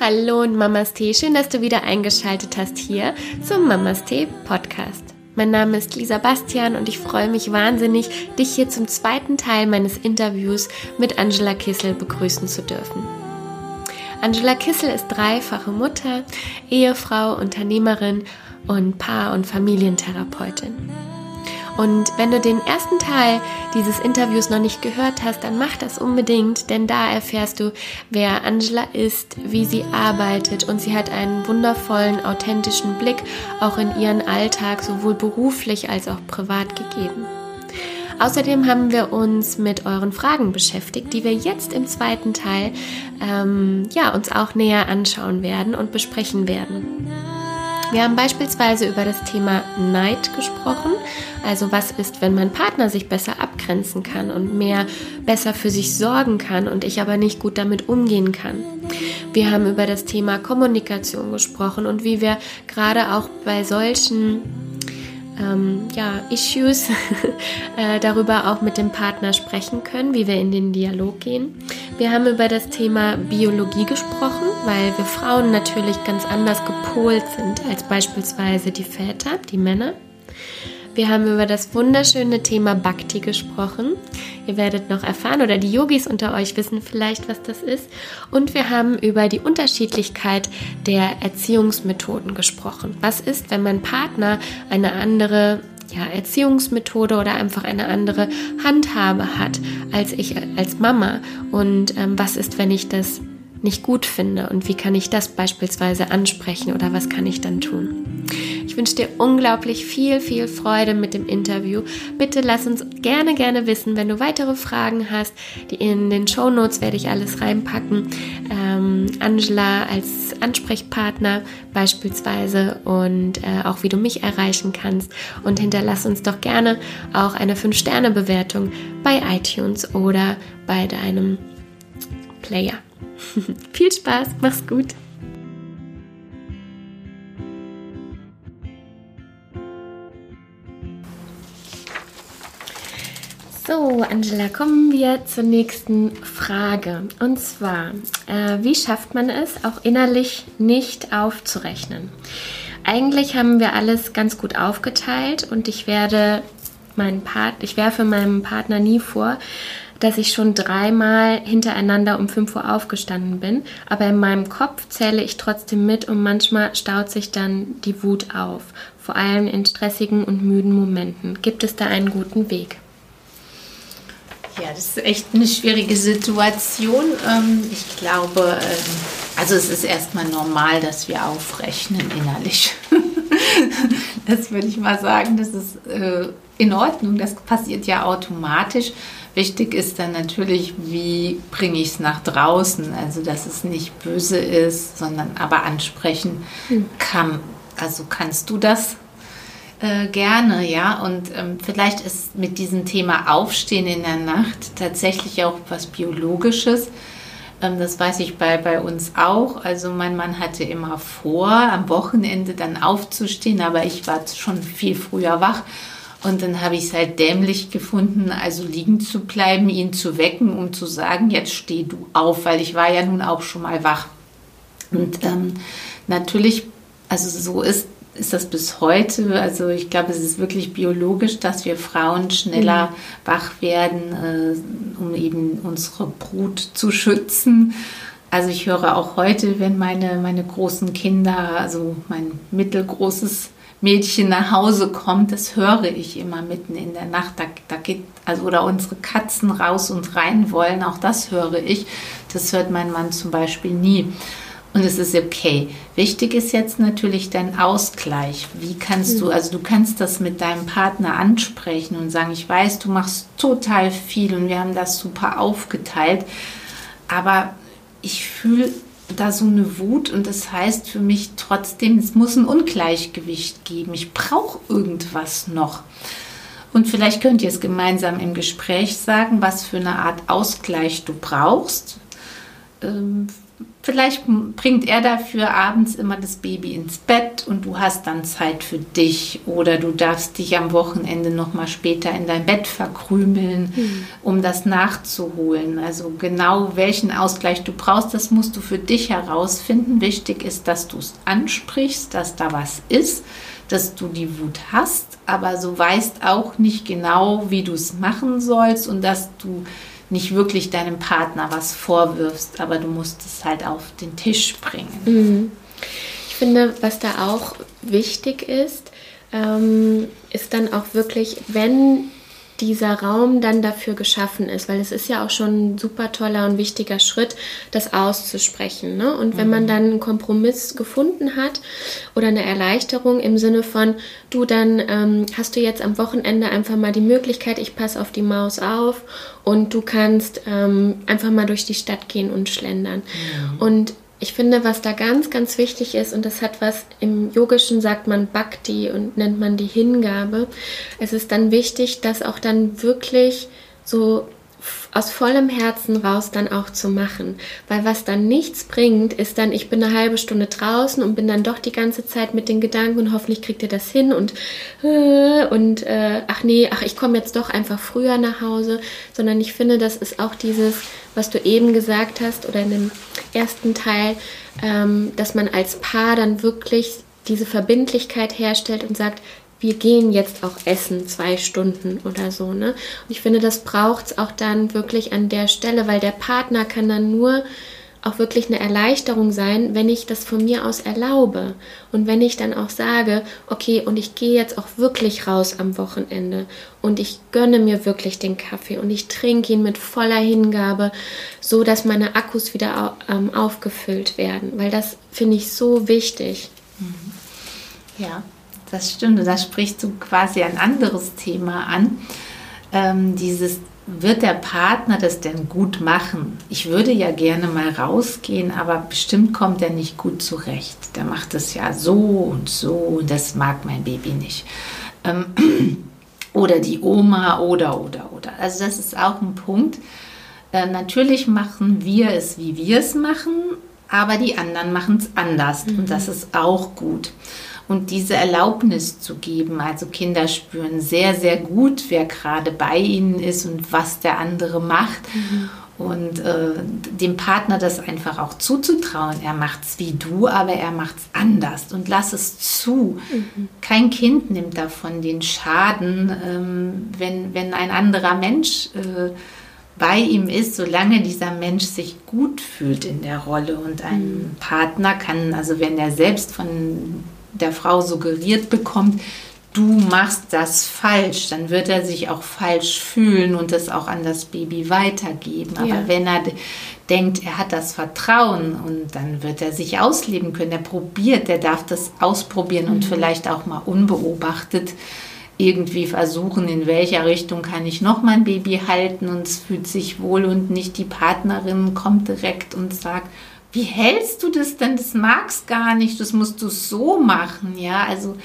Hallo und Mamas Tee, schön, dass du wieder eingeschaltet hast hier zum Mamas Tee Podcast. Mein Name ist Lisa Bastian und ich freue mich wahnsinnig, dich hier zum zweiten Teil meines Interviews mit Angela Kissel begrüßen zu dürfen. Angela Kissel ist dreifache Mutter, Ehefrau, Unternehmerin und Paar- und Familientherapeutin. Und wenn du den ersten Teil dieses Interviews noch nicht gehört hast, dann mach das unbedingt, denn da erfährst du, wer Angela ist, wie sie arbeitet und sie hat einen wundervollen, authentischen Blick auch in ihren Alltag, sowohl beruflich als auch privat gegeben. Außerdem haben wir uns mit euren Fragen beschäftigt, die wir jetzt im zweiten Teil ähm, ja, uns auch näher anschauen werden und besprechen werden. Wir haben beispielsweise über das Thema Neid gesprochen, also was ist, wenn mein Partner sich besser abgrenzen kann und mehr besser für sich sorgen kann und ich aber nicht gut damit umgehen kann. Wir haben über das Thema Kommunikation gesprochen und wie wir gerade auch bei solchen ähm, ja, Issues äh, darüber auch mit dem Partner sprechen können, wie wir in den Dialog gehen. Wir haben über das Thema Biologie gesprochen, weil wir Frauen natürlich ganz anders gepolt sind als beispielsweise die Väter, die Männer. Wir haben über das wunderschöne Thema Bhakti gesprochen. Ihr werdet noch erfahren oder die Yogis unter euch wissen vielleicht, was das ist. Und wir haben über die Unterschiedlichkeit der Erziehungsmethoden gesprochen. Was ist, wenn mein Partner eine andere ja, Erziehungsmethode oder einfach eine andere Handhabe hat als ich als Mama? Und ähm, was ist, wenn ich das nicht gut finde und wie kann ich das beispielsweise ansprechen oder was kann ich dann tun? Ich wünsche dir unglaublich viel, viel Freude mit dem Interview. Bitte lass uns gerne, gerne wissen, wenn du weitere Fragen hast. Die in den Show Notes werde ich alles reinpacken. Ähm, Angela als Ansprechpartner beispielsweise und äh, auch wie du mich erreichen kannst. Und hinterlass uns doch gerne auch eine 5-Sterne-Bewertung bei iTunes oder bei deinem Player. Viel Spaß, mach's gut. So, Angela, kommen wir zur nächsten Frage. Und zwar, äh, wie schafft man es, auch innerlich nicht aufzurechnen? Eigentlich haben wir alles ganz gut aufgeteilt und ich werde meinen Part, ich werfe meinem Partner nie vor, dass ich schon dreimal hintereinander um 5 Uhr aufgestanden bin. Aber in meinem Kopf zähle ich trotzdem mit und manchmal staut sich dann die Wut auf. Vor allem in stressigen und müden Momenten. Gibt es da einen guten Weg? Ja, das ist echt eine schwierige Situation. Ähm, ich glaube, ähm, also es ist erstmal normal, dass wir aufrechnen innerlich. Das würde ich mal sagen, das ist äh, in Ordnung. Das passiert ja automatisch. Wichtig ist dann natürlich, wie bringe ich es nach draußen, also dass es nicht böse ist, sondern aber ansprechen hm. kann. Also kannst du das äh, gerne, ja. Und ähm, vielleicht ist mit diesem Thema Aufstehen in der Nacht tatsächlich auch was Biologisches. Ähm, das weiß ich bei, bei uns auch. Also mein Mann hatte immer vor, am Wochenende dann aufzustehen, aber ich war schon viel früher wach. Und dann habe ich es halt dämlich gefunden, also liegen zu bleiben, ihn zu wecken, um zu sagen, jetzt steh du auf, weil ich war ja nun auch schon mal wach. Und ähm, natürlich, also so ist, ist das bis heute, also ich glaube, es ist wirklich biologisch, dass wir Frauen schneller mhm. wach werden, äh, um eben unsere Brut zu schützen. Also ich höre auch heute, wenn meine, meine großen Kinder, also mein mittelgroßes Mädchen nach Hause kommt, das höre ich immer mitten in der Nacht. Da, da geht, also, oder unsere Katzen raus und rein wollen, auch das höre ich. Das hört mein Mann zum Beispiel nie. Und es ist okay. Wichtig ist jetzt natürlich dein Ausgleich. Wie kannst du, mhm. also du kannst das mit deinem Partner ansprechen und sagen, ich weiß, du machst total viel und wir haben das super aufgeteilt, aber ich fühle da so eine Wut und das heißt für mich trotzdem, es muss ein Ungleichgewicht geben. Ich brauche irgendwas noch. Und vielleicht könnt ihr es gemeinsam im Gespräch sagen, was für eine Art Ausgleich du brauchst. Vielleicht bringt er dafür abends immer das Baby ins Bett und du hast dann Zeit für dich oder du darfst dich am Wochenende noch mal später in dein Bett verkrümeln, mhm. um das nachzuholen. Also genau welchen Ausgleich du brauchst, das musst du für dich herausfinden. Wichtig ist, dass du es ansprichst, dass da was ist, dass du die Wut hast, aber so weißt auch nicht genau, wie du es machen sollst und dass du nicht wirklich deinem Partner was vorwirfst, aber du musst es halt auf den Tisch bringen. Mhm. Ich finde, was da auch wichtig ist, ähm, ist dann auch wirklich, wenn dieser Raum dann dafür geschaffen ist, weil es ist ja auch schon ein super toller und wichtiger Schritt, das auszusprechen. Ne? Und wenn man mhm. dann einen Kompromiss gefunden hat oder eine Erleichterung im Sinne von, du, dann ähm, hast du jetzt am Wochenende einfach mal die Möglichkeit, ich passe auf die Maus auf und du kannst ähm, einfach mal durch die Stadt gehen und schlendern. Mhm. Und ich finde, was da ganz, ganz wichtig ist, und das hat was im Yogischen sagt man Bhakti und nennt man die Hingabe. Es ist dann wichtig, dass auch dann wirklich so aus vollem Herzen raus dann auch zu machen. Weil was dann nichts bringt, ist dann, ich bin eine halbe Stunde draußen und bin dann doch die ganze Zeit mit den Gedanken und hoffentlich kriegt ihr das hin und, äh, und äh, ach nee, ach ich komme jetzt doch einfach früher nach Hause, sondern ich finde, das ist auch dieses, was du eben gesagt hast oder in dem ersten Teil, ähm, dass man als Paar dann wirklich diese Verbindlichkeit herstellt und sagt, wir gehen jetzt auch essen, zwei Stunden oder so. Ne? Und ich finde, das braucht es auch dann wirklich an der Stelle, weil der Partner kann dann nur auch wirklich eine Erleichterung sein, wenn ich das von mir aus erlaube. Und wenn ich dann auch sage, okay, und ich gehe jetzt auch wirklich raus am Wochenende und ich gönne mir wirklich den Kaffee und ich trinke ihn mit voller Hingabe, so dass meine Akkus wieder ähm, aufgefüllt werden. Weil das finde ich so wichtig. Mhm. Ja, das stimmt. Da sprichst du quasi ein anderes Thema an. Ähm, dieses, wird der Partner das denn gut machen? Ich würde ja gerne mal rausgehen, aber bestimmt kommt er nicht gut zurecht. Der macht es ja so und so und das mag mein Baby nicht. Ähm, oder die Oma oder, oder, oder. Also das ist auch ein Punkt. Äh, natürlich machen wir es, wie wir es machen, aber die anderen machen es anders mhm. und das ist auch gut und diese Erlaubnis zu geben. Also Kinder spüren sehr, sehr gut, wer gerade bei ihnen ist und was der andere macht. Mhm. Und äh, dem Partner das einfach auch zuzutrauen. Er macht es wie du, aber er macht es anders und lass es zu. Mhm. Kein Kind nimmt davon den Schaden, ähm, wenn, wenn ein anderer Mensch äh, bei ihm ist, solange dieser Mensch sich gut fühlt in der Rolle. Und ein mhm. Partner kann, also wenn er selbst von der Frau suggeriert bekommt, du machst das falsch, dann wird er sich auch falsch fühlen und es auch an das Baby weitergeben. Aber ja. wenn er denkt, er hat das Vertrauen und dann wird er sich ausleben können, er probiert, er darf das ausprobieren mhm. und vielleicht auch mal unbeobachtet irgendwie versuchen, in welcher Richtung kann ich noch mein Baby halten und es fühlt sich wohl und nicht die Partnerin kommt direkt und sagt, wie hältst du das denn? Das magst gar nicht, das musst du so machen, ja. Also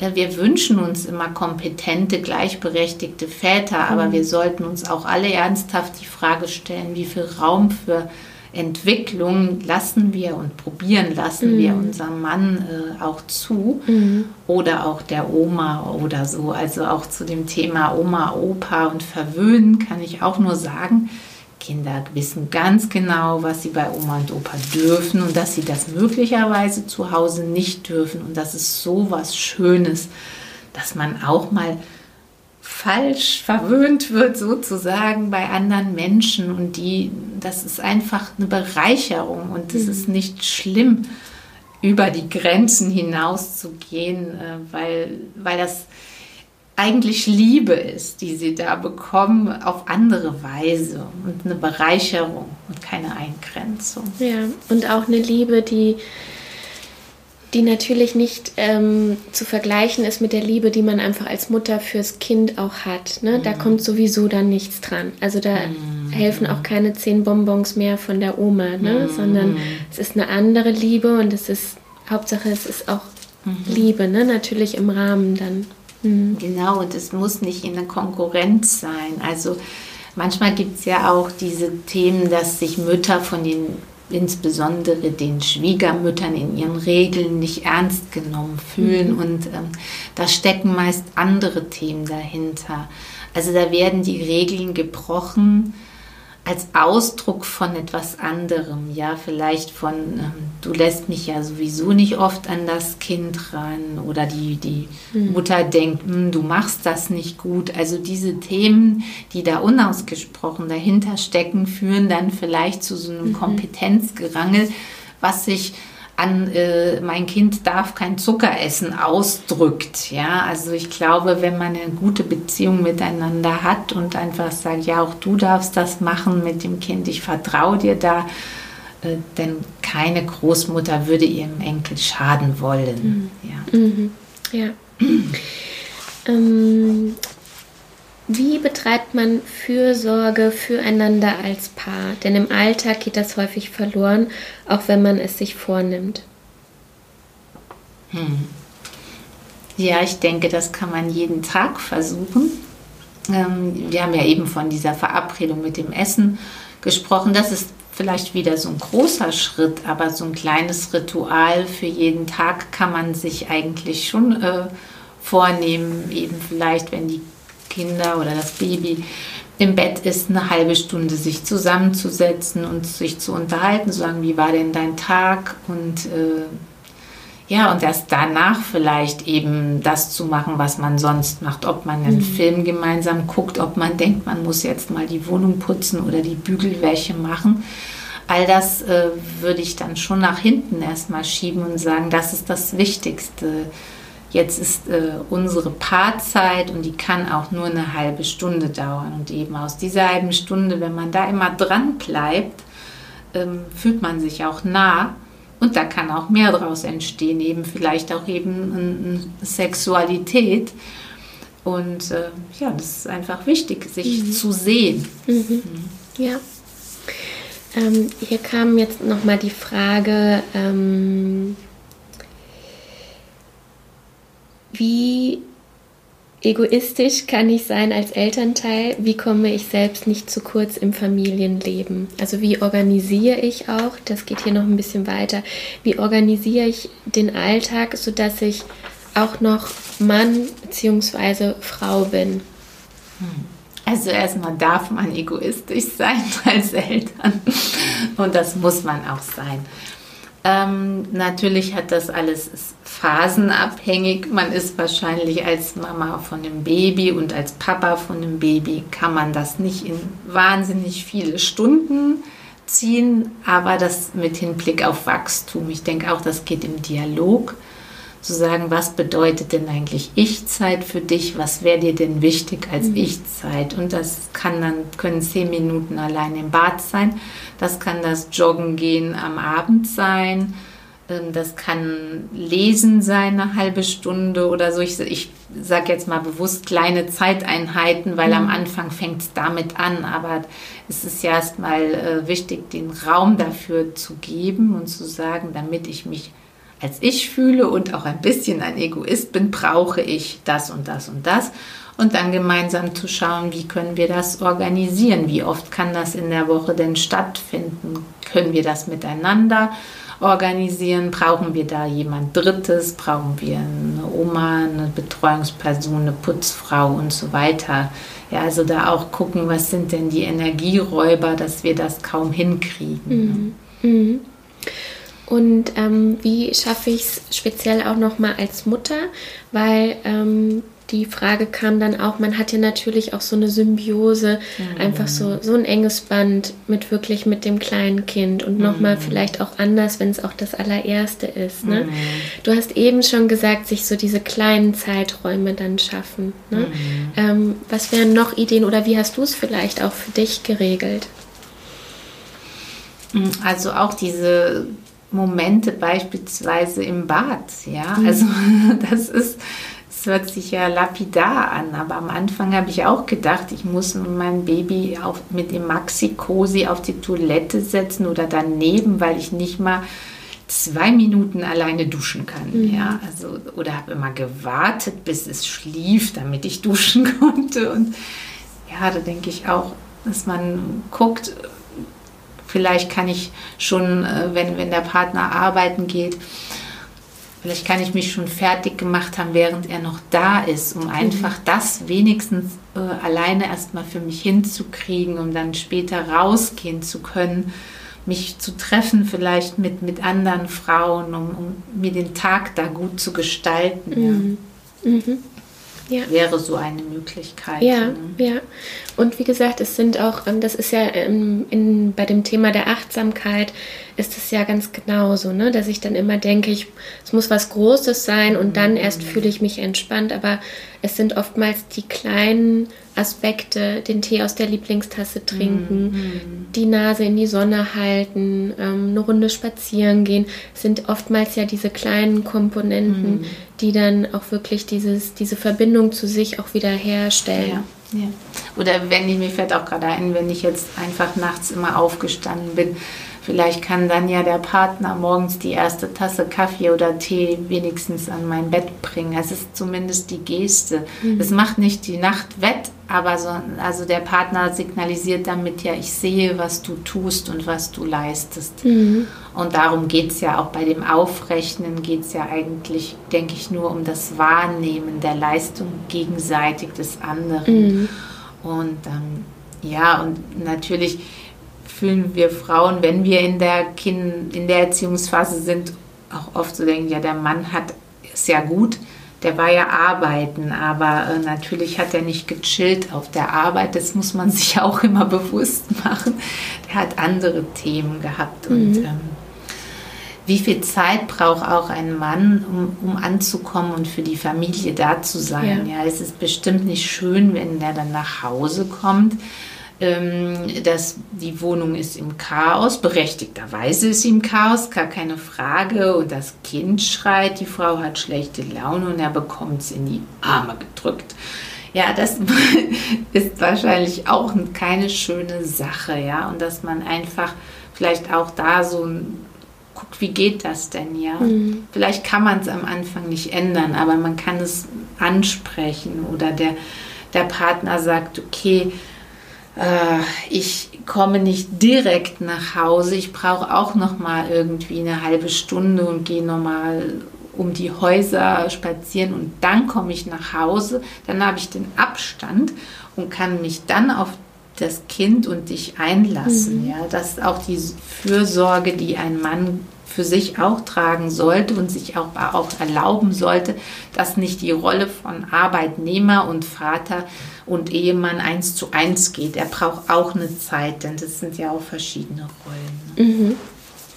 äh, wir wünschen uns immer kompetente, gleichberechtigte Väter, aber mhm. wir sollten uns auch alle ernsthaft die Frage stellen, wie viel Raum für Entwicklung lassen wir und probieren lassen mhm. wir unserem Mann äh, auch zu mhm. oder auch der Oma oder so. Also auch zu dem Thema Oma, Opa und Verwöhnen kann ich auch nur sagen, Kinder wissen ganz genau, was sie bei Oma und Opa dürfen und dass sie das möglicherweise zu Hause nicht dürfen. Und das ist so was Schönes, dass man auch mal falsch verwöhnt wird sozusagen bei anderen Menschen und die das ist einfach eine Bereicherung und es mhm. ist nicht schlimm über die Grenzen hinaus zu gehen, äh, weil weil das eigentlich Liebe ist, die sie da bekommen, auf andere Weise und eine Bereicherung und keine Eingrenzung. Ja, und auch eine Liebe, die, die natürlich nicht ähm, zu vergleichen ist mit der Liebe, die man einfach als Mutter fürs Kind auch hat. Ne? Da mhm. kommt sowieso dann nichts dran. Also da mhm. helfen auch keine zehn Bonbons mehr von der Oma, ne? Mhm. sondern es ist eine andere Liebe und es ist, Hauptsache es ist auch mhm. Liebe, ne? natürlich im Rahmen dann. Mhm. Genau, und es muss nicht in der Konkurrenz sein. Also manchmal gibt es ja auch diese Themen, dass sich Mütter von den insbesondere den Schwiegermüttern in ihren Regeln nicht ernst genommen fühlen. Mhm. Und ähm, da stecken meist andere Themen dahinter. Also da werden die Regeln gebrochen als Ausdruck von etwas anderem, ja, vielleicht von, ähm, du lässt mich ja sowieso nicht oft an das Kind ran oder die, die mhm. Mutter denkt, hm, du machst das nicht gut. Also diese Themen, die da unausgesprochen dahinter stecken, führen dann vielleicht zu so einem mhm. Kompetenzgerangel, was sich an äh, mein Kind darf kein Zucker essen ausdrückt. Ja, also ich glaube, wenn man eine gute Beziehung miteinander hat und einfach sagt, ja, auch du darfst das machen mit dem Kind, ich vertraue dir da, äh, denn keine Großmutter würde ihrem Enkel schaden wollen. Mhm. Ja. Mhm. ja. ähm, wie betreibt man Fürsorge füreinander als Paar? Denn im Alltag geht das häufig verloren, auch wenn man es sich vornimmt. Hm. Ja, ich denke, das kann man jeden Tag versuchen. Ähm, wir haben ja eben von dieser Verabredung mit dem Essen gesprochen. Das ist vielleicht wieder so ein großer Schritt, aber so ein kleines Ritual für jeden Tag kann man sich eigentlich schon äh, vornehmen. Eben vielleicht, wenn die Kinder oder das Baby im Bett ist, eine halbe Stunde sich zusammenzusetzen und sich zu unterhalten, zu sagen, wie war denn dein Tag und äh, ja, und erst danach vielleicht eben das zu machen, was man sonst macht. Ob man einen mhm. Film gemeinsam guckt, ob man denkt, man muss jetzt mal die Wohnung putzen oder die Bügelwäsche machen. All das äh, würde ich dann schon nach hinten erstmal schieben und sagen, das ist das Wichtigste Jetzt ist äh, unsere Paarzeit und die kann auch nur eine halbe Stunde dauern. Und eben aus dieser halben Stunde, wenn man da immer dran bleibt, ähm, fühlt man sich auch nah. Und da kann auch mehr daraus entstehen, eben vielleicht auch eben eine Sexualität. Und äh, ja, das ist einfach wichtig, sich mhm. zu sehen. Mhm. Mhm. Ja. Ähm, hier kam jetzt nochmal die Frage, ähm, wie egoistisch kann ich sein als Elternteil? Wie komme ich selbst nicht zu kurz im Familienleben? Also wie organisiere ich auch, das geht hier noch ein bisschen weiter, wie organisiere ich den Alltag, sodass ich auch noch Mann bzw. Frau bin? Hm. Also erstmal darf man egoistisch sein als Eltern und das muss man auch sein. Ähm, natürlich hat das alles phasenabhängig. Man ist wahrscheinlich als Mama von dem Baby und als Papa von dem Baby kann man das nicht in wahnsinnig viele Stunden ziehen, aber das mit Hinblick auf Wachstum. Ich denke auch, das geht im Dialog zu sagen, was bedeutet denn eigentlich Ich-Zeit für dich? Was wäre dir denn wichtig als mhm. Ich-Zeit? Und das kann dann, können zehn Minuten allein im Bad sein. Das kann das Joggen gehen am Abend sein. Ähm, das kann Lesen sein, eine halbe Stunde oder so. Ich, ich sage jetzt mal bewusst kleine Zeiteinheiten, weil mhm. am Anfang fängt es damit an. Aber es ist ja erstmal äh, wichtig, den Raum dafür zu geben und zu sagen, damit ich mich als ich fühle und auch ein bisschen ein Egoist bin, brauche ich das und das und das. Und dann gemeinsam zu schauen, wie können wir das organisieren? Wie oft kann das in der Woche denn stattfinden? Können wir das miteinander organisieren? Brauchen wir da jemand Drittes? Brauchen wir eine Oma, eine Betreuungsperson, eine Putzfrau und so weiter? Ja, also da auch gucken, was sind denn die Energieräuber, dass wir das kaum hinkriegen. Mhm. Mhm. Und ähm, wie schaffe ich es speziell auch nochmal als Mutter? Weil ähm, die Frage kam dann auch, man hat ja natürlich auch so eine Symbiose, mhm. einfach so, so ein enges Band mit wirklich mit dem kleinen Kind und mhm. nochmal vielleicht auch anders, wenn es auch das allererste ist. Ne? Mhm. Du hast eben schon gesagt, sich so diese kleinen Zeiträume dann schaffen. Ne? Mhm. Ähm, was wären noch Ideen oder wie hast du es vielleicht auch für dich geregelt? Also auch diese Momente beispielsweise im Bad. Ja, mhm. also das ist, es hört sich ja lapidar an, aber am Anfang habe ich auch gedacht, ich muss mein Baby auf, mit dem Maxi-Cosi auf die Toilette setzen oder daneben, weil ich nicht mal zwei Minuten alleine duschen kann. Mhm. Ja, also, oder habe immer gewartet, bis es schlief, damit ich duschen konnte. Und ja, da denke ich auch, dass man guckt, vielleicht kann ich schon, äh, wenn, wenn der Partner arbeiten geht, vielleicht kann ich mich schon fertig gemacht haben, während er noch da ist, um einfach mhm. das wenigstens äh, alleine erstmal für mich hinzukriegen, um dann später rausgehen zu können mich zu treffen, vielleicht mit, mit anderen Frauen, um, um mir den Tag da gut zu gestalten. Ja. Mhm. Mhm. Ja. Wäre so eine Möglichkeit. Ja, ne? ja. Und wie gesagt, es sind auch, ähm, das ist ja in, in, bei dem Thema der Achtsamkeit, ist es ja ganz genauso, ne? dass ich dann immer denke, ich, es muss was Großes sein und dann erst mhm. fühle ich mich entspannt. Aber es sind oftmals die kleinen Aspekte, den Tee aus der Lieblingstasse trinken, mhm. die Nase in die Sonne halten, ähm, eine Runde spazieren gehen, sind oftmals ja diese kleinen Komponenten, mhm. Die dann auch wirklich dieses, diese Verbindung zu sich auch wieder herstellen. Ja. Ja. Oder wenn ich, mir fällt auch gerade ein, wenn ich jetzt einfach nachts immer aufgestanden bin, Vielleicht kann dann ja der Partner morgens die erste Tasse Kaffee oder Tee wenigstens an mein Bett bringen. Es ist zumindest die Geste. Mhm. Es macht nicht die Nacht wett, aber so, also der Partner signalisiert damit ja, ich sehe, was du tust und was du leistest. Mhm. Und darum geht es ja auch bei dem Aufrechnen, geht es ja eigentlich, denke ich, nur um das Wahrnehmen der Leistung gegenseitig des anderen. Mhm. Und ähm, ja, und natürlich fühlen wir Frauen, wenn wir in der, kind, in der Erziehungsphase sind, auch oft so denken, ja, der Mann hat es ja gut, der war ja arbeiten, aber äh, natürlich hat er nicht gechillt auf der Arbeit. Das muss man sich auch immer bewusst machen. Er hat andere Themen gehabt. Mhm. Und ähm, wie viel Zeit braucht auch ein Mann, um, um, anzukommen und für die Familie da zu sein? Ja. ja, es ist bestimmt nicht schön, wenn er dann nach Hause kommt ähm, dass die Wohnung ist im Chaos, berechtigterweise ist sie im Chaos, gar keine Frage. Und das Kind schreit, die Frau hat schlechte Laune und er bekommt es in die Arme gedrückt. Ja, das ist wahrscheinlich auch keine schöne Sache, ja. Und dass man einfach vielleicht auch da so guckt, wie geht das denn, ja. Mhm. Vielleicht kann man es am Anfang nicht ändern, aber man kann es ansprechen oder der, der Partner sagt, okay, ich komme nicht direkt nach Hause. Ich brauche auch noch mal irgendwie eine halbe Stunde und gehe noch mal um die Häuser spazieren und dann komme ich nach Hause. Dann habe ich den Abstand und kann mich dann auf das Kind und dich einlassen. Mhm. Ja, das ist auch die Fürsorge, die ein Mann für sich auch tragen sollte und sich auch, auch erlauben sollte, dass nicht die Rolle von Arbeitnehmer und Vater und Ehemann eins zu eins geht. Er braucht auch eine Zeit, denn das sind ja auch verschiedene Rollen. Mhm.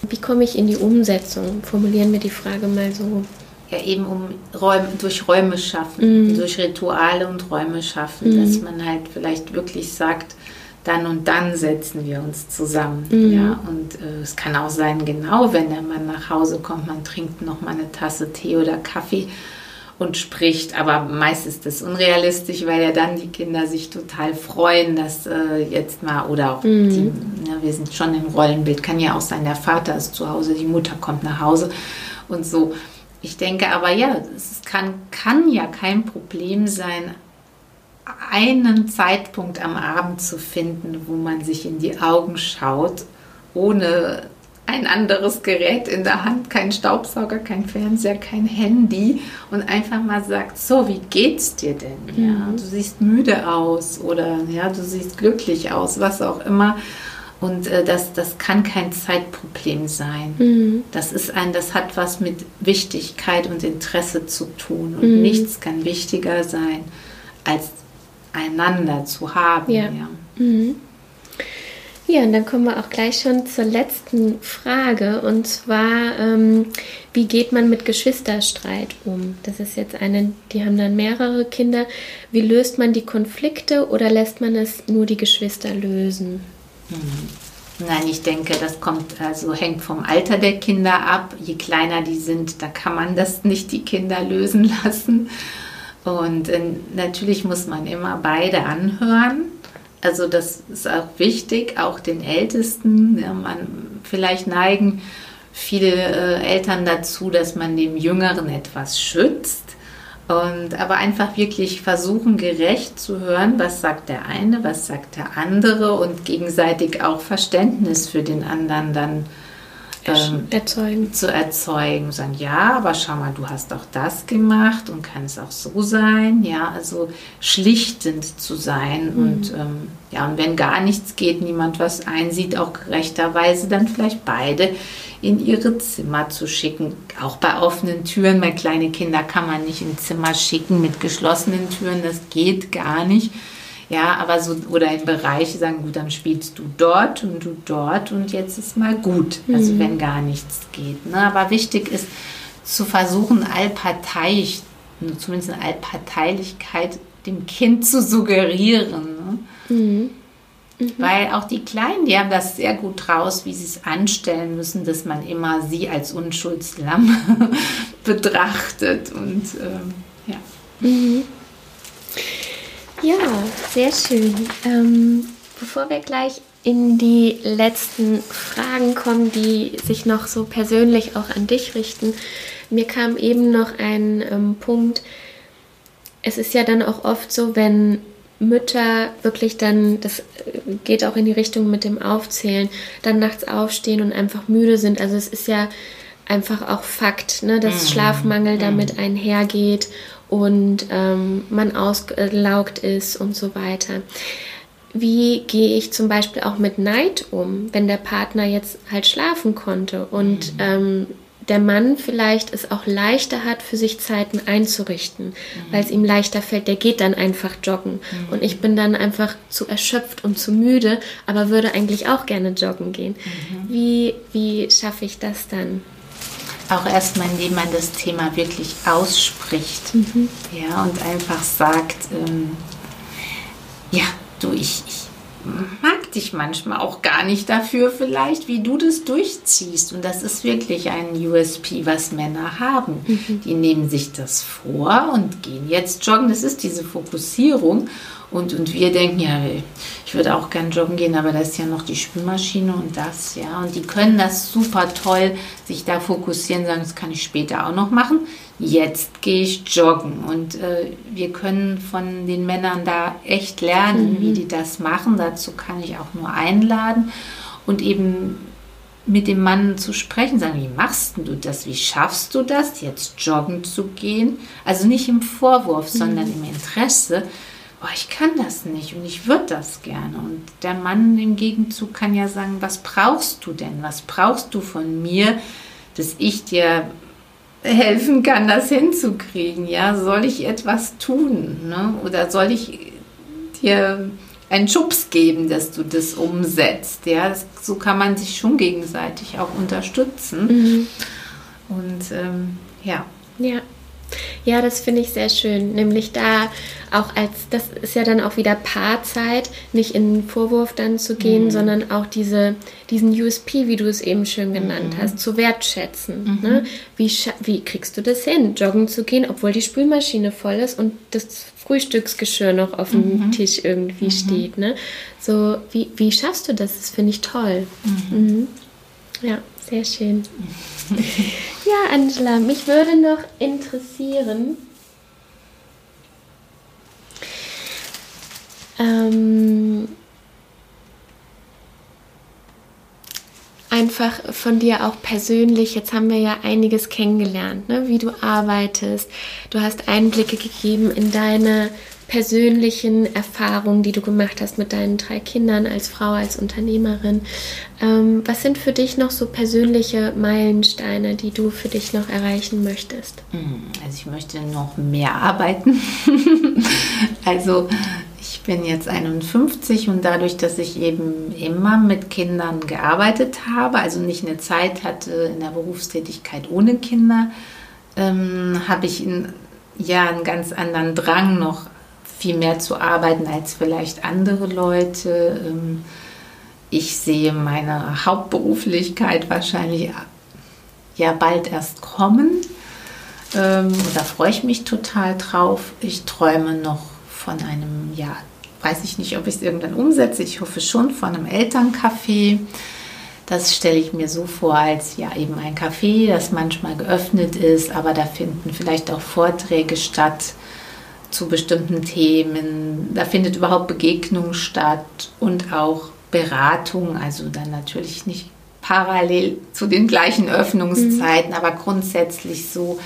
Wie komme ich in die Umsetzung? Formulieren wir die Frage mal so. Ja, eben um Räume, durch Räume schaffen, mhm. durch Rituale und Räume schaffen, mhm. dass man halt vielleicht wirklich sagt, dann und dann setzen wir uns zusammen. Mhm. Ja, und äh, es kann auch sein, genau wenn der Mann nach Hause kommt, man trinkt noch mal eine Tasse Tee oder Kaffee und spricht. Aber meist ist das unrealistisch, weil ja dann die Kinder sich total freuen, dass äh, jetzt mal, oder auch mhm. die, ja, wir sind schon im Rollenbild, kann ja auch sein, der Vater ist zu Hause, die Mutter kommt nach Hause und so. Ich denke aber, ja, es kann, kann ja kein Problem sein, einen Zeitpunkt am Abend zu finden, wo man sich in die Augen schaut, ohne ein anderes Gerät in der Hand, kein Staubsauger, kein Fernseher, kein Handy und einfach mal sagt, so, wie geht's dir denn? Ja, mhm. du siehst müde aus oder ja, du siehst glücklich aus, was auch immer. Und äh, das, das kann kein Zeitproblem sein. Mhm. Das ist ein, das hat was mit Wichtigkeit und Interesse zu tun. Und mhm. nichts kann wichtiger sein als einander zu haben. Ja. Ja. Mhm. ja, und dann kommen wir auch gleich schon zur letzten Frage. Und zwar, ähm, wie geht man mit Geschwisterstreit um? Das ist jetzt eine, die haben dann mehrere Kinder. Wie löst man die Konflikte oder lässt man es nur die Geschwister lösen? Mhm. Nein, ich denke, das kommt, also hängt vom Alter der Kinder ab. Je kleiner die sind, da kann man das nicht die Kinder lösen lassen. Und äh, natürlich muss man immer beide anhören. Also das ist auch wichtig, auch den Ältesten. Ja, man, vielleicht neigen viele äh, Eltern dazu, dass man dem Jüngeren etwas schützt. Und aber einfach wirklich versuchen, gerecht zu hören, was sagt der eine, was sagt der andere und gegenseitig auch Verständnis für den anderen dann ähm, erzeugen. zu erzeugen. Sagen, ja, aber schau mal, du hast auch das gemacht und kann es auch so sein. Ja, also schlichtend zu sein. Mhm. Und ähm, ja, und wenn gar nichts geht, niemand was einsieht, auch gerechterweise dann vielleicht beide in ihre Zimmer zu schicken. Auch bei offenen Türen, bei kleinen Kindern kann man nicht ins Zimmer schicken mit geschlossenen Türen, das geht gar nicht. Ja, aber so, oder in Bereiche sagen, gut, dann spielst du dort und du dort und jetzt ist mal gut. Also mhm. wenn gar nichts geht. Ne? Aber wichtig ist zu versuchen, allparteiisch, zumindest eine Allparteilichkeit dem Kind zu suggerieren. Ne? Mhm. Mhm. Weil auch die Kleinen, die haben das sehr gut raus, wie sie es anstellen müssen, dass man immer sie als Unschuldslamm betrachtet. Und ähm, ja. Mhm. Ja, sehr schön. Ähm, bevor wir gleich in die letzten Fragen kommen, die sich noch so persönlich auch an dich richten, mir kam eben noch ein ähm, Punkt. Es ist ja dann auch oft so, wenn Mütter wirklich dann, das geht auch in die Richtung mit dem Aufzählen, dann nachts aufstehen und einfach müde sind. Also es ist ja einfach auch Fakt, ne, dass mhm. Schlafmangel damit mhm. einhergeht und ähm, man ausgelaugt ist und so weiter. Wie gehe ich zum Beispiel auch mit Neid um, wenn der Partner jetzt halt schlafen konnte und mhm. ähm, der Mann vielleicht es auch leichter hat, für sich Zeiten einzurichten, mhm. weil es ihm leichter fällt. Der geht dann einfach joggen. Mhm. Und ich bin dann einfach zu erschöpft und zu müde, aber würde eigentlich auch gerne joggen gehen. Mhm. Wie, wie schaffe ich das dann? Auch erstmal, indem man das Thema wirklich ausspricht. Mhm. Ja, und einfach sagt, ähm, ja, du, ich, ich mag dich manchmal auch gar nicht dafür vielleicht, wie du das durchziehst. Und das ist wirklich ein USP, was Männer haben. Mhm. Die nehmen sich das vor und gehen jetzt joggen. Das ist diese Fokussierung. Und, und wir denken, ja, ich würde auch gern joggen gehen, aber da ist ja noch die Spülmaschine und das, ja. Und die können das super toll, sich da fokussieren, sagen, das kann ich später auch noch machen. Jetzt gehe ich joggen. Und äh, wir können von den Männern da echt lernen, mhm. wie die das machen. Dazu kann ich auch nur einladen. Und eben mit dem Mann zu sprechen, sagen, wie machst du das? Wie schaffst du das, jetzt joggen zu gehen? Also nicht im Vorwurf, mhm. sondern im Interesse oh, ich kann das nicht und ich würde das gerne. Und der Mann im Gegenzug kann ja sagen, was brauchst du denn? Was brauchst du von mir, dass ich dir helfen kann, das hinzukriegen? Ja, soll ich etwas tun? Ne? Oder soll ich dir einen Schubs geben, dass du das umsetzt? Ja, das, so kann man sich schon gegenseitig auch unterstützen. Mhm. Und ähm, ja. Ja. Ja, das finde ich sehr schön. Nämlich da auch als, das ist ja dann auch wieder Paarzeit, nicht in den Vorwurf dann zu gehen, mhm. sondern auch diese, diesen USP, wie du es eben schön genannt mhm. hast, zu wertschätzen. Mhm. Ne? Wie, wie kriegst du das hin, joggen zu gehen, obwohl die Spülmaschine voll ist und das Frühstücksgeschirr noch auf dem mhm. Tisch irgendwie mhm. steht. Ne? So, wie, wie schaffst du das? Das finde ich toll. Mhm. Ja, sehr schön. ja, Angela, mich würde noch interessieren, ähm, einfach von dir auch persönlich, jetzt haben wir ja einiges kennengelernt, ne? wie du arbeitest. Du hast Einblicke gegeben in deine persönlichen Erfahrungen, die du gemacht hast mit deinen drei Kindern als Frau, als Unternehmerin. Ähm, was sind für dich noch so persönliche Meilensteine, die du für dich noch erreichen möchtest? Hm, also ich möchte noch mehr arbeiten. also ich bin jetzt 51 und dadurch, dass ich eben immer mit Kindern gearbeitet habe, also nicht eine Zeit hatte in der Berufstätigkeit ohne Kinder, ähm, habe ich in, ja einen ganz anderen Drang noch viel mehr zu arbeiten als vielleicht andere Leute. Ähm, ich sehe meine Hauptberuflichkeit wahrscheinlich ja bald erst kommen. Ähm, da freue ich mich total drauf. Ich träume noch von einem, ja, weiß ich nicht, ob ich es irgendwann umsetze. Ich hoffe schon von einem Elterncafé. Das stelle ich mir so vor als ja eben ein Café, das manchmal geöffnet ist, aber da finden vielleicht auch Vorträge statt zu bestimmten Themen. Da findet überhaupt Begegnung statt und auch Beratung, also dann natürlich nicht parallel zu den gleichen Öffnungszeiten, mhm. aber grundsätzlich so,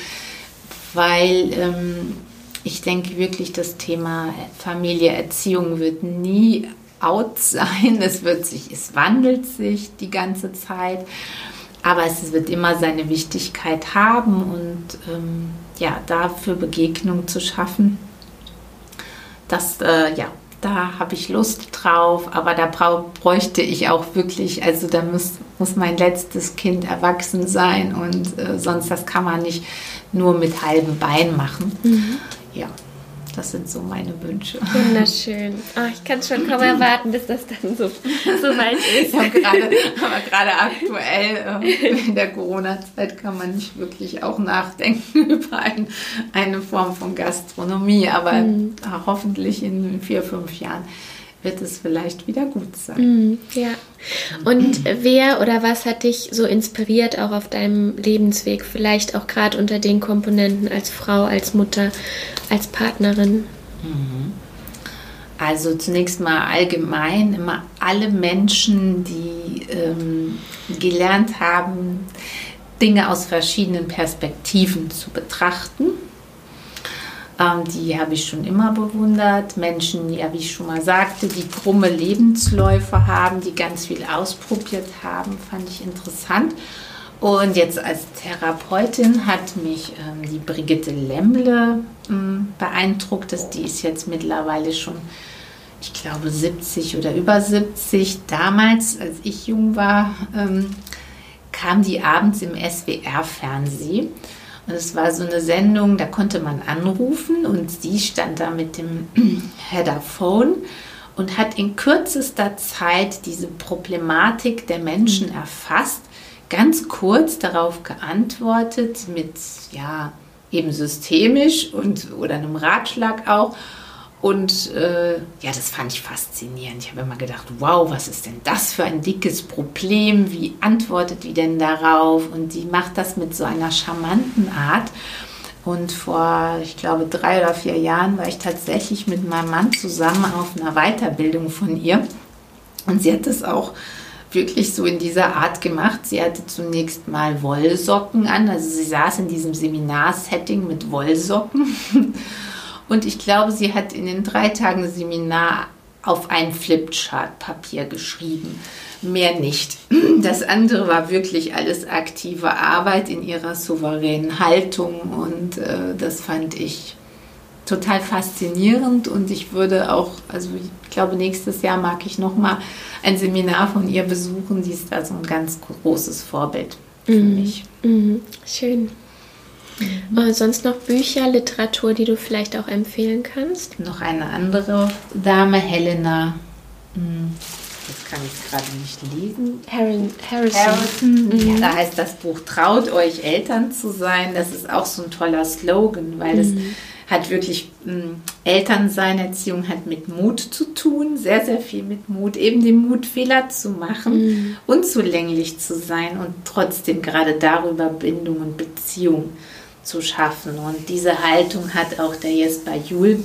weil ähm, ich denke wirklich, das Thema Familie, Erziehung wird nie out sein. Es wird sich, es wandelt sich die ganze Zeit, aber es wird immer seine Wichtigkeit haben und ähm, ja, dafür Begegnung zu schaffen. Das, äh, ja, da habe ich Lust drauf, aber da bräuchte ich auch wirklich, also da muss, muss mein letztes Kind erwachsen sein und äh, sonst das kann man nicht nur mit halbem Bein machen. Mhm. Ja, das sind so meine Wünsche. Wunderschön. Oh, ich kann schon kaum erwarten, bis das dann so, so weit ist. Ja, gerade, aber gerade aktuell äh, in der Corona-Zeit kann man nicht wirklich auch nachdenken über ein, eine Form von Gastronomie. Aber mhm. hoffentlich in vier, fünf Jahren wird es vielleicht wieder gut sein. Mhm, ja. Und wer oder was hat dich so inspiriert, auch auf deinem Lebensweg? Vielleicht auch gerade unter den Komponenten als Frau, als Mutter, als Partnerin? Mhm. Also zunächst mal allgemein immer alle Menschen, die ähm, gelernt haben, Dinge aus verschiedenen Perspektiven zu betrachten ähm, die habe ich schon immer bewundert. Menschen, ja, wie ich schon mal sagte, die krumme Lebensläufe haben, die ganz viel ausprobiert haben, fand ich interessant. Und jetzt als Therapeutin hat mich ähm, die Brigitte Lemble ähm, beeindruckt. Dass die ist jetzt mittlerweile schon, ich glaube, 70 oder über 70. Damals, als ich jung war, ähm, kam die abends im SWR-Fernsehen und es war so eine Sendung, da konnte man anrufen und sie stand da mit dem Header-Phone und hat in kürzester Zeit diese Problematik der Menschen erfasst, ganz kurz darauf geantwortet mit ja eben systemisch und oder einem Ratschlag auch und äh, ja, das fand ich faszinierend. Ich habe immer gedacht, wow, was ist denn das für ein dickes Problem? Wie antwortet die denn darauf? Und die macht das mit so einer charmanten Art. Und vor, ich glaube, drei oder vier Jahren war ich tatsächlich mit meinem Mann zusammen auf einer Weiterbildung von ihr. Und sie hat es auch wirklich so in dieser Art gemacht. Sie hatte zunächst mal Wollsocken an. Also sie saß in diesem Seminarsetting mit Wollsocken. Und ich glaube, sie hat in den drei Tagen Seminar auf ein Flipchart-Papier geschrieben. Mehr nicht. Das andere war wirklich alles aktive Arbeit in ihrer souveränen Haltung und äh, das fand ich total faszinierend und ich würde auch, also ich glaube, nächstes Jahr mag ich nochmal ein Seminar von ihr besuchen. Sie ist also ein ganz großes Vorbild für mhm. mich. Mhm. Schön. Mhm. Äh, sonst noch Bücher, Literatur, die du vielleicht auch empfehlen kannst? Noch eine andere Dame, Helena. Hm, das kann ich gerade nicht lesen. Harrison. Harrison. Mhm. Ja, da heißt das Buch Traut euch Eltern zu sein. Das ist auch so ein toller Slogan, weil es mhm. hat wirklich hm, Elternsein, Erziehung hat mit Mut zu tun, sehr, sehr viel mit Mut, eben den Mut, Fehler zu machen, mhm. unzulänglich zu sein und trotzdem gerade darüber Bindung und Beziehung zu schaffen. Und diese Haltung hat auch der Jesper Juhl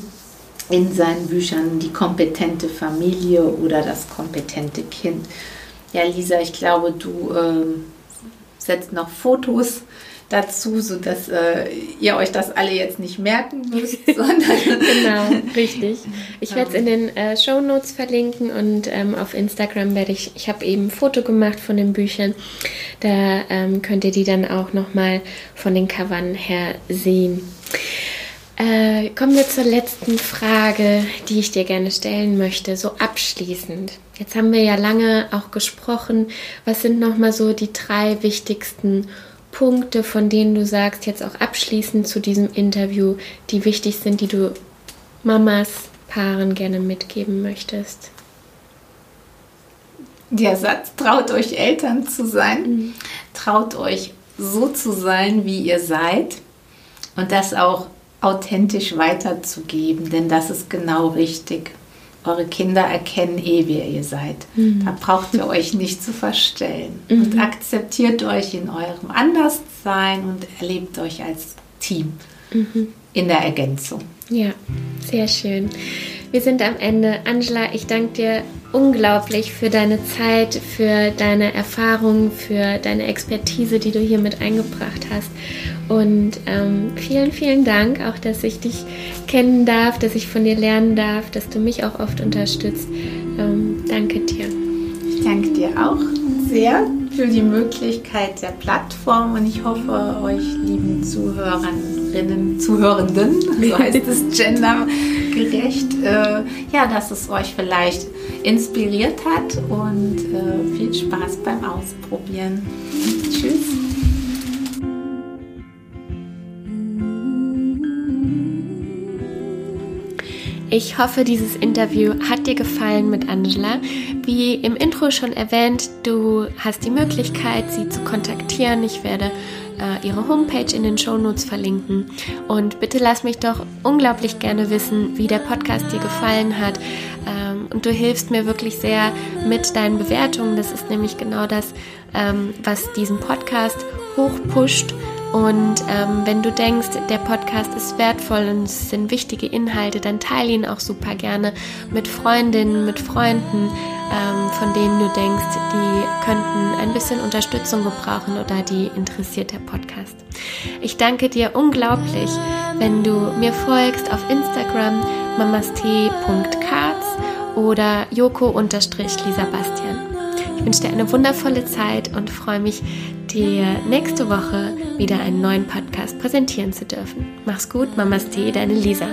in seinen Büchern Die kompetente Familie oder das kompetente Kind. Ja, Lisa, ich glaube, du äh, setzt noch Fotos dazu, sodass äh, ihr euch das alle jetzt nicht merken müsst, sondern. genau, richtig. Ich werde es in den äh, Show Notes verlinken und ähm, auf Instagram werde ich, ich habe eben ein Foto gemacht von den Büchern. Da ähm, könnt ihr die dann auch nochmal von den Covern her sehen. Äh, kommen wir zur letzten Frage, die ich dir gerne stellen möchte, so abschließend. Jetzt haben wir ja lange auch gesprochen. Was sind nochmal so die drei wichtigsten Punkte, von denen du sagst, jetzt auch abschließend zu diesem Interview, die wichtig sind, die du Mamas, Paaren gerne mitgeben möchtest? Der Satz, traut euch Eltern zu sein, mhm. traut euch so zu sein, wie ihr seid und das auch authentisch weiterzugeben, denn das ist genau richtig. Eure Kinder erkennen eh, wer ihr seid. Mhm. Da braucht ihr euch nicht zu verstellen. Mhm. Und akzeptiert euch in eurem Anderssein und erlebt euch als Team mhm. in der Ergänzung. Ja, sehr schön. Wir sind am Ende. Angela, ich danke dir unglaublich für deine Zeit, für deine Erfahrungen, für deine Expertise, die du hier mit eingebracht hast. Und ähm, vielen, vielen Dank auch, dass ich dich kennen darf, dass ich von dir lernen darf, dass du mich auch oft unterstützt. Ähm, danke dir. Ich danke dir auch sehr für die Möglichkeit der Plattform und ich hoffe, euch lieben Zuhörerinnen, Zuhörenden, so heißt es gendergerecht, äh, ja, dass es euch vielleicht inspiriert hat und äh, viel Spaß beim Ausprobieren. Tschüss. Ich hoffe, dieses Interview hat dir gefallen mit Angela. Wie im Intro schon erwähnt, du hast die Möglichkeit, sie zu kontaktieren. Ich werde äh, ihre Homepage in den Show Notes verlinken. Und bitte lass mich doch unglaublich gerne wissen, wie der Podcast dir gefallen hat. Ähm, und du hilfst mir wirklich sehr mit deinen Bewertungen. Das ist nämlich genau das, ähm, was diesen Podcast hochpusht und ähm, wenn du denkst, der Podcast ist wertvoll und es sind wichtige Inhalte, dann teile ihn auch super gerne mit Freundinnen, mit Freunden, ähm, von denen du denkst, die könnten ein bisschen Unterstützung gebrauchen oder die interessiert der Podcast. Ich danke dir unglaublich, wenn du mir folgst auf Instagram mamastee.karz oder joko-lisa Bastian. Ich wünsche dir eine wundervolle Zeit und freue mich, dir nächste Woche wieder einen neuen Podcast präsentieren zu dürfen. Mach's gut, Mamas Tee, deine Lisa.